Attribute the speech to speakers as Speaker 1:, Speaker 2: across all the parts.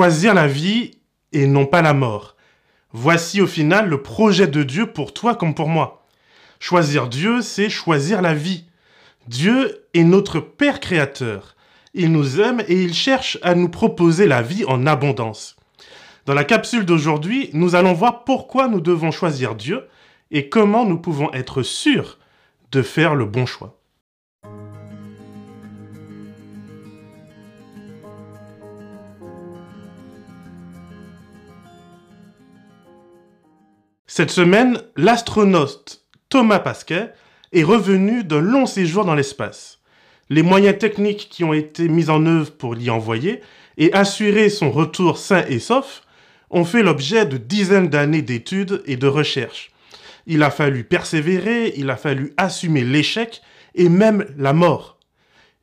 Speaker 1: choisir la vie et non pas la mort. Voici au final le projet de Dieu pour toi comme pour moi. Choisir Dieu, c'est choisir la vie. Dieu est notre Père créateur. Il nous aime et il cherche à nous proposer la vie en abondance. Dans la capsule d'aujourd'hui, nous allons voir pourquoi nous devons choisir Dieu et comment nous pouvons être sûrs de faire le bon choix. Cette semaine, l'astronaute Thomas Pasquet est revenu d'un long séjour dans l'espace. Les moyens techniques qui ont été mis en œuvre pour l'y envoyer et assurer son retour sain et sauf ont fait l'objet de dizaines d'années d'études et de recherches. Il a fallu persévérer, il a fallu assumer l'échec et même la mort.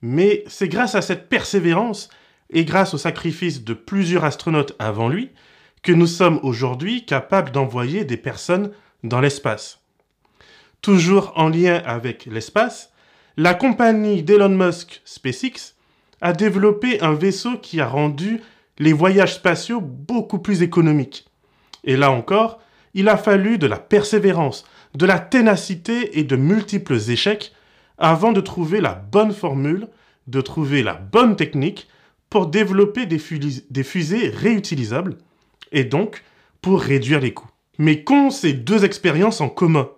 Speaker 1: Mais c'est grâce à cette persévérance et grâce au sacrifice de plusieurs astronautes avant lui que nous sommes aujourd'hui capables d'envoyer des personnes dans l'espace. Toujours en lien avec l'espace, la compagnie d'Elon Musk SpaceX a développé un vaisseau qui a rendu les voyages spatiaux beaucoup plus économiques. Et là encore, il a fallu de la persévérance, de la ténacité et de multiples échecs avant de trouver la bonne formule, de trouver la bonne technique pour développer des, fusées réutilisables et donc pour réduire les coûts. Mais qu'ont ces deux expériences en commun?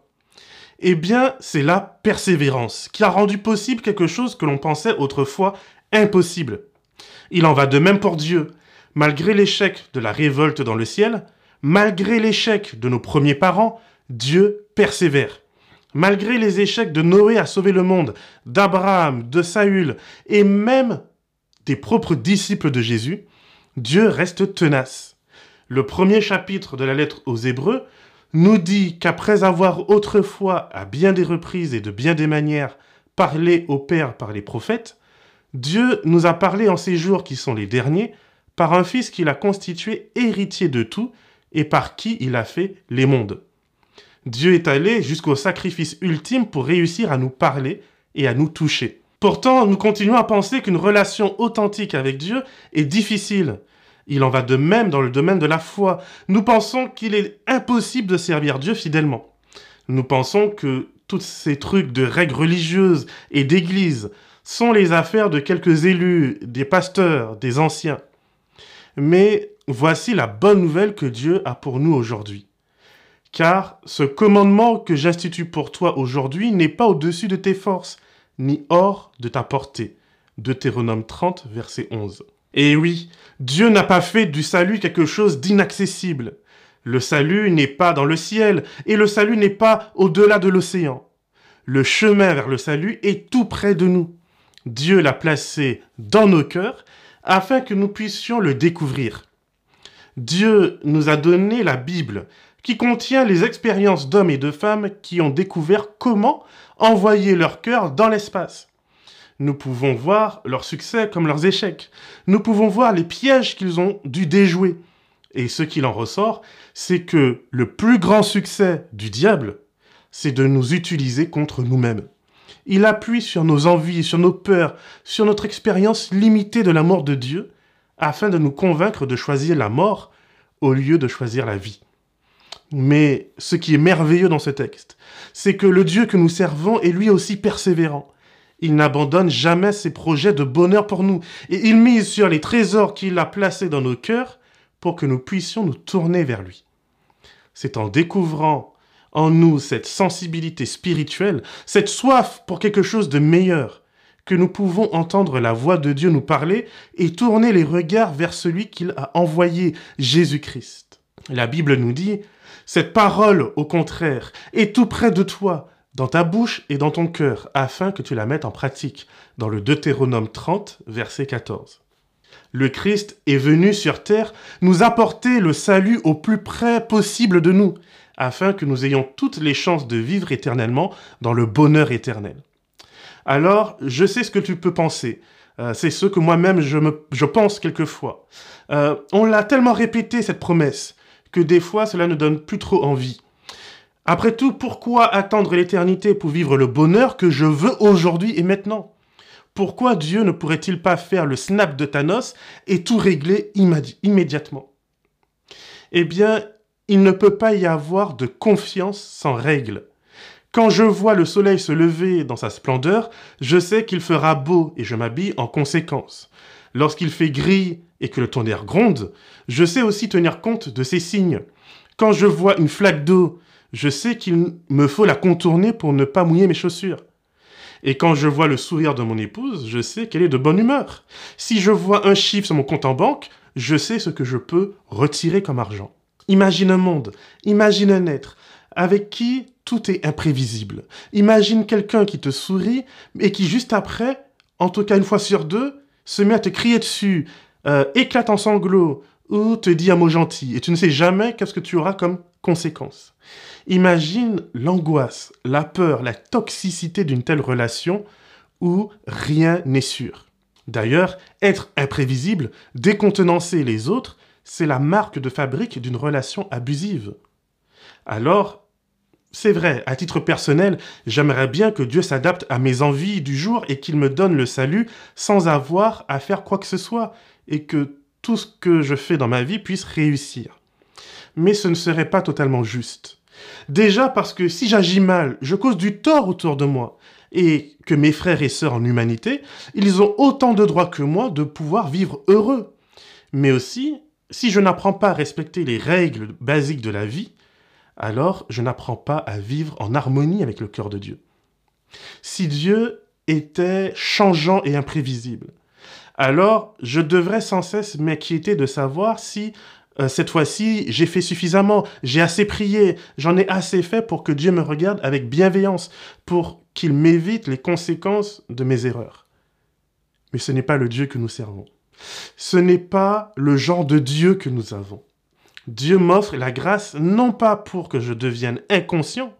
Speaker 1: Eh bien, c'est la persévérance qui a rendu possible quelque chose que l'on pensait autrefois impossible. Il en va de même pour Dieu. Malgré l'échec de la révolte dans le ciel, malgré l'échec de nos premiers parents, Dieu persévère. Malgré les échecs de Noé à sauver le monde, d'Abraham, de Saül et même des propres disciples de Jésus, Dieu reste tenace. Le premier chapitre de la lettre aux Hébreux nous dit qu'après avoir autrefois, à bien des reprises et de bien des manières, parlé au Père par les prophètes, Dieu nous a parlé en ces jours qui sont les derniers, par un Fils qu'il a constitué héritier de tout et par qui il a fait les mondes. Dieu est allé jusqu'au sacrifice ultime pour réussir à nous parler et à nous toucher. Pourtant, nous continuons à penser qu'une relation authentique avec Dieu est difficile. Il en va de même dans le domaine de la foi. Nous pensons qu'il est impossible de servir Dieu fidèlement. Nous pensons que tous ces trucs de règles religieuses et d'église sont les affaires de quelques élus, des pasteurs, des anciens. Mais voici la bonne nouvelle que Dieu a pour nous aujourd'hui. Car ce commandement que j'institue pour toi aujourd'hui n'est pas au-dessus de tes forces, ni hors de ta portée. Deutéronome 30, verset 11. Et oui, Dieu n'a pas fait du salut quelque chose d'inaccessible. Le salut n'est pas dans le ciel, et le salut n'est pas au-delà de l'océan. Le chemin vers le salut est tout près de nous. Dieu l'a placé dans nos cœurs afin que nous puissions le découvrir. Dieu nous a donné la Bible, qui contient les expériences d'hommes et de femmes qui ont découvert comment envoyer leur cœur dans l'espace. Nous pouvons voir leurs succès comme leurs échecs. Nous pouvons voir les pièges qu'ils ont dû déjouer. Et ce qu'il en ressort, c'est que le plus grand succès du diable, c'est de nous utiliser contre nous-mêmes. Il appuie sur nos envies, sur nos peurs, sur notre expérience limitée de la mort de Dieu, afin de nous convaincre de choisir la mort au lieu de choisir la vie. Mais ce qui est merveilleux dans ce texte, c'est que le Dieu que nous servons est lui aussi persévérant. Il n'abandonne jamais ses projets de bonheur pour nous, et il mise sur les trésors qu'il a placés dans nos cœurs pour que nous puissions nous tourner vers lui. C'est en découvrant en nous cette sensibilité spirituelle, cette soif pour quelque chose de meilleur, que nous pouvons entendre la voix de Dieu nous parler et tourner les regards vers celui qu'il a envoyé, Jésus-Christ. La Bible nous dit, cette parole, au contraire, est tout près de toi, dans ta bouche et dans ton cœur, afin que tu la mettes en pratique, dans le Deutéronome 30, verset 14. Le Christ est venu sur terre nous apporter le salut au plus près possible de nous, afin que nous ayons toutes les chances de vivre éternellement dans le bonheur éternel. Alors, je sais ce que tu peux penser. Euh, c'est ce que moi-même je, pense quelquefois. Euh, on l'a tellement répété, cette promesse, que des fois cela ne donne plus trop envie. Après tout, pourquoi attendre l'éternité pour vivre le bonheur que je veux aujourd'hui et maintenant? Pourquoi Dieu ne pourrait-il pas faire le snap de Thanos et tout régler immédiatement? Eh bien, il ne peut pas y avoir de confiance sans règles. Quand je vois le soleil se lever dans sa splendeur, je sais qu'il fera beau et je m'habille en conséquence. Lorsqu'il fait gris et que le tonnerre gronde, je sais aussi tenir compte de ces signes. Quand je vois une flaque d'eau, je sais qu'il me faut la contourner pour ne pas mouiller mes chaussures. Et quand je vois le sourire de mon épouse, je sais qu'elle est de bonne humeur. Si je vois un chiffre sur mon compte en banque, je sais ce que je peux retirer comme argent. Imagine un monde, imagine un être avec qui tout est imprévisible. Imagine quelqu'un qui te sourit et qui juste après, en tout cas une fois sur deux, se met à te crier dessus, euh, éclate en sanglots ou te dit un mot gentil et tu ne sais jamais qu'est-ce que tu auras comme conséquence. Imagine l'angoisse, la peur, la toxicité d'une telle relation où rien n'est sûr. D'ailleurs, être imprévisible, décontenancer les autres, c'est la marque de fabrique d'une relation abusive. Alors, c'est vrai, à titre personnel, j'aimerais bien que Dieu s'adapte à mes envies du jour et qu'il me donne le salut sans avoir à faire quoi que ce soit et que tout ce que je fais dans ma vie puisse réussir. Mais ce ne serait pas totalement juste. Déjà parce que si j'agis mal, je cause du tort autour de moi et que mes frères et sœurs en humanité, ils ont autant de droits que moi de pouvoir vivre heureux. Mais aussi, si je n'apprends pas à respecter les règles basiques de la vie, alors je n'apprends pas à vivre en harmonie avec le cœur de Dieu. Si Dieu était changeant et imprévisible, alors je devrais sans cesse m'inquiéter de savoir si euh, cette fois-ci j'ai fait suffisamment, j'ai assez prié, j'en ai assez fait pour que Dieu me regarde avec bienveillance, pour qu'il m'évite les conséquences de mes erreurs. Mais ce n'est pas le Dieu que nous servons. Ce n'est pas le genre de Dieu que nous avons. Dieu m'offre la grâce non pas pour que je devienne inconscient,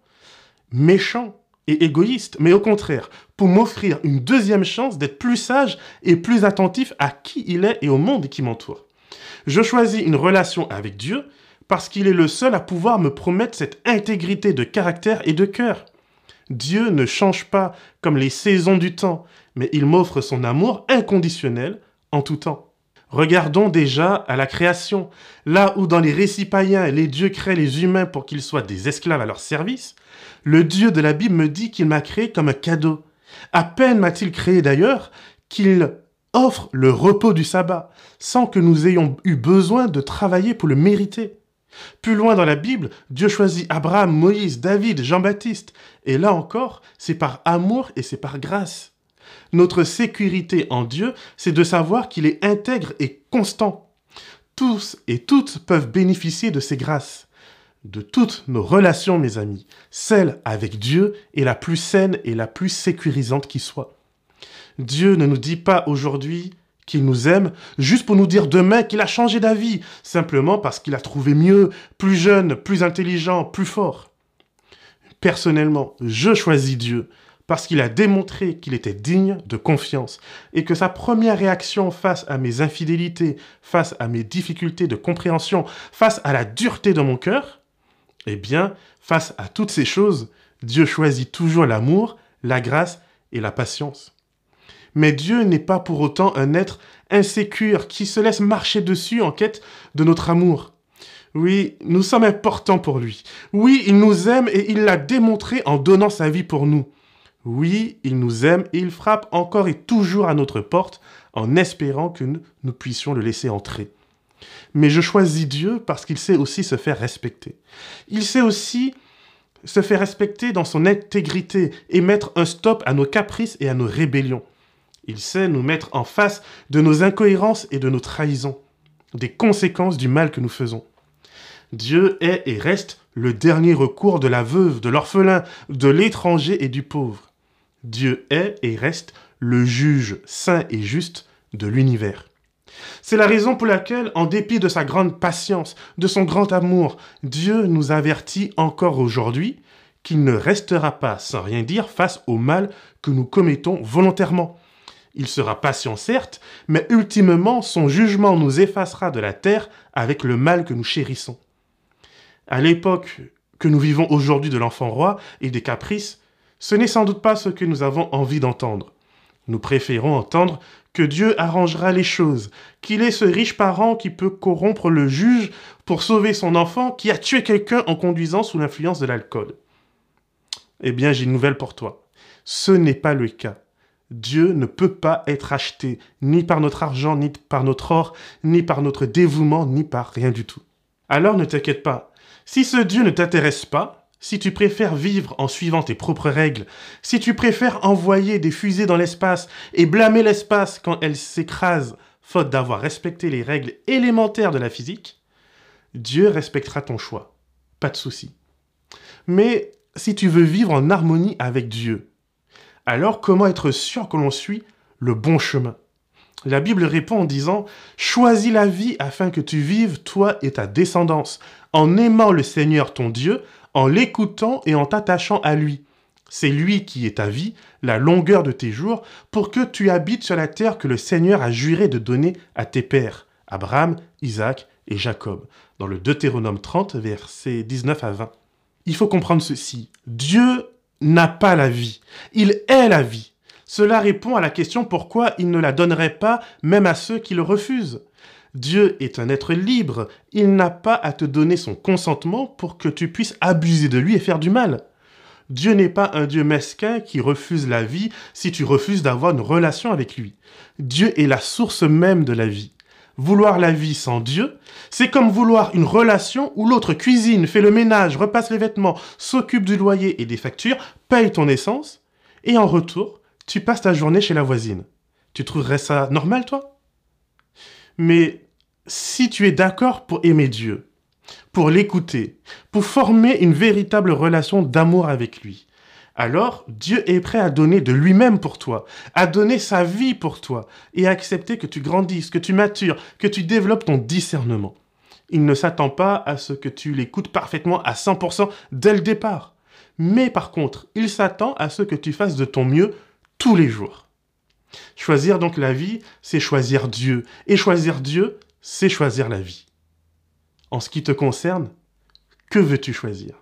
Speaker 1: méchant égoïste, mais au contraire, pour m'offrir une deuxième chance d'être plus sage et plus attentif à qui il est et au monde qui m'entoure. Je choisis une relation avec Dieu parce qu'il est le seul à pouvoir me promettre cette intégrité de caractère et de cœur. Dieu ne change pas comme les saisons du temps, mais il m'offre son amour inconditionnel en tout temps. Regardons déjà à la création. Là où dans les récits païens, les dieux créent les humains pour qu'ils soient des esclaves à leur service, le Dieu de la Bible me dit qu'il m'a créé comme un cadeau. À peine m'a-t-il créé d'ailleurs qu'il offre le repos du sabbat, sans que nous ayons eu besoin de travailler pour le mériter. Plus loin dans la Bible, Dieu choisit Abraham, Moïse, David, Jean-Baptiste, et là encore, c'est par amour et c'est par grâce. Notre sécurité en Dieu, c'est de savoir qu'il est intègre et constant. Tous et toutes peuvent bénéficier de ses grâces. De toutes nos relations, mes amis, celle avec Dieu est la plus saine et la plus sécurisante qui soit. Dieu ne nous dit pas aujourd'hui qu'il nous aime juste pour nous dire demain qu'il a changé d'avis, simplement parce qu'il a trouvé mieux, plus jeune, plus intelligent, plus fort. Personnellement, je choisis Dieu parce qu'il a démontré qu'il était digne de confiance et que sa première réaction face à mes infidélités, face à mes difficultés de compréhension, face à la dureté de mon cœur, eh bien, face à toutes ces choses, Dieu choisit toujours l'amour, la grâce et la patience. Mais Dieu n'est pas pour autant un être insécure qui se laisse marcher dessus en quête de notre amour. Oui, nous sommes importants pour lui. Oui, il nous aime et il l'a démontré en donnant sa vie pour nous. Oui, il nous aime et il frappe encore et toujours à notre porte en espérant que nous, puissions le laisser entrer. Mais je choisis Dieu parce qu'il sait aussi se faire respecter. Il sait aussi se faire respecter dans son intégrité et mettre un stop à nos caprices et à nos rébellions. Il sait nous mettre en face de nos incohérences et de nos trahisons, des conséquences du mal que nous faisons. Dieu est et reste le dernier recours de la veuve, de l'orphelin, de l'étranger et du pauvre. Dieu est et reste le juge saint et juste de l'univers. C'est la raison pour laquelle, en dépit de sa grande patience, de son grand amour, Dieu nous avertit encore aujourd'hui qu'il ne restera pas sans rien dire face au mal que nous commettons volontairement. Il sera patient certes, mais ultimement son jugement nous effacera de la terre avec le mal que nous chérissons. À l'époque que nous vivons aujourd'hui de l'enfant roi et des caprices, ce n'est sans doute pas ce que nous avons envie d'entendre. Nous préférons entendre Dieu arrangera les choses, qu'il est ce riche parent qui peut corrompre le juge pour sauver son enfant qui a tué quelqu'un en conduisant sous l'influence de l'alcool. Eh bien, j'ai une nouvelle pour toi. Ce n'est pas le cas. Dieu ne peut pas être acheté, ni par notre argent, ni par notre or, ni par notre dévouement, ni par rien du tout. Alors ne t'inquiète pas. Si ce Dieu ne t'intéresse pas, si tu préfères vivre en suivant tes propres règles, si tu préfères envoyer des fusées dans l'espace et blâmer l'espace quand elle s'écrase, faute d'avoir respecté les règles élémentaires de la physique, Dieu respectera ton choix. Pas de souci. Mais si tu veux vivre en harmonie avec Dieu, alors comment être sûr que l'on suit le bon chemin? La Bible répond en disant Choisis la vie afin que tu vives, toi et ta descendance, en aimant le Seigneur ton Dieu, en l'écoutant et en t'attachant à lui. C'est lui qui est ta vie, la longueur de tes jours, pour que tu habites sur la terre que le Seigneur a juré de donner à tes pères, Abraham, Isaac et Jacob, dans le Deutéronome 30, versets 19 à 20. Il faut comprendre ceci. Dieu n'a pas la vie. Il est la vie. Cela répond à la question pourquoi il ne la donnerait pas même à ceux qui le refusent. Dieu est un être libre, il n'a pas à te donner son consentement pour que tu puisses abuser de lui et faire du mal. Dieu n'est pas un Dieu mesquin qui refuse la vie si tu refuses d'avoir une relation avec lui. Dieu est la source même de la vie. Vouloir la vie sans Dieu, c'est comme vouloir une relation où l'autre cuisine, fait le ménage, repasse les vêtements, s'occupe du loyer et des factures, paye ton essence, et en retour, tu passes ta journée chez la voisine. Tu trouverais ça normal, toi? Mais si tu es d'accord pour aimer Dieu, pour l'écouter, pour former une véritable relation d'amour avec lui, alors Dieu est prêt à donner de lui-même pour toi, à donner sa vie pour toi, et à accepter que tu grandisses, que tu matures, que tu développes ton discernement. Il ne s'attend pas à ce que tu l'écoutes parfaitement à 100% dès le départ. Mais par contre, il s'attend à ce que tu fasses de ton mieux tous les jours. Choisir donc la vie, c'est choisir Dieu. Et choisir Dieu, c'est choisir la vie. En ce qui te concerne, que veux-tu choisir?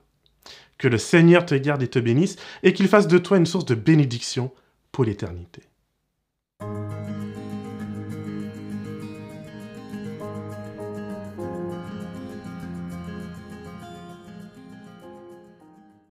Speaker 1: Que le Seigneur te garde et te bénisse, et qu'il fasse de toi une source de bénédiction pour l'éternité.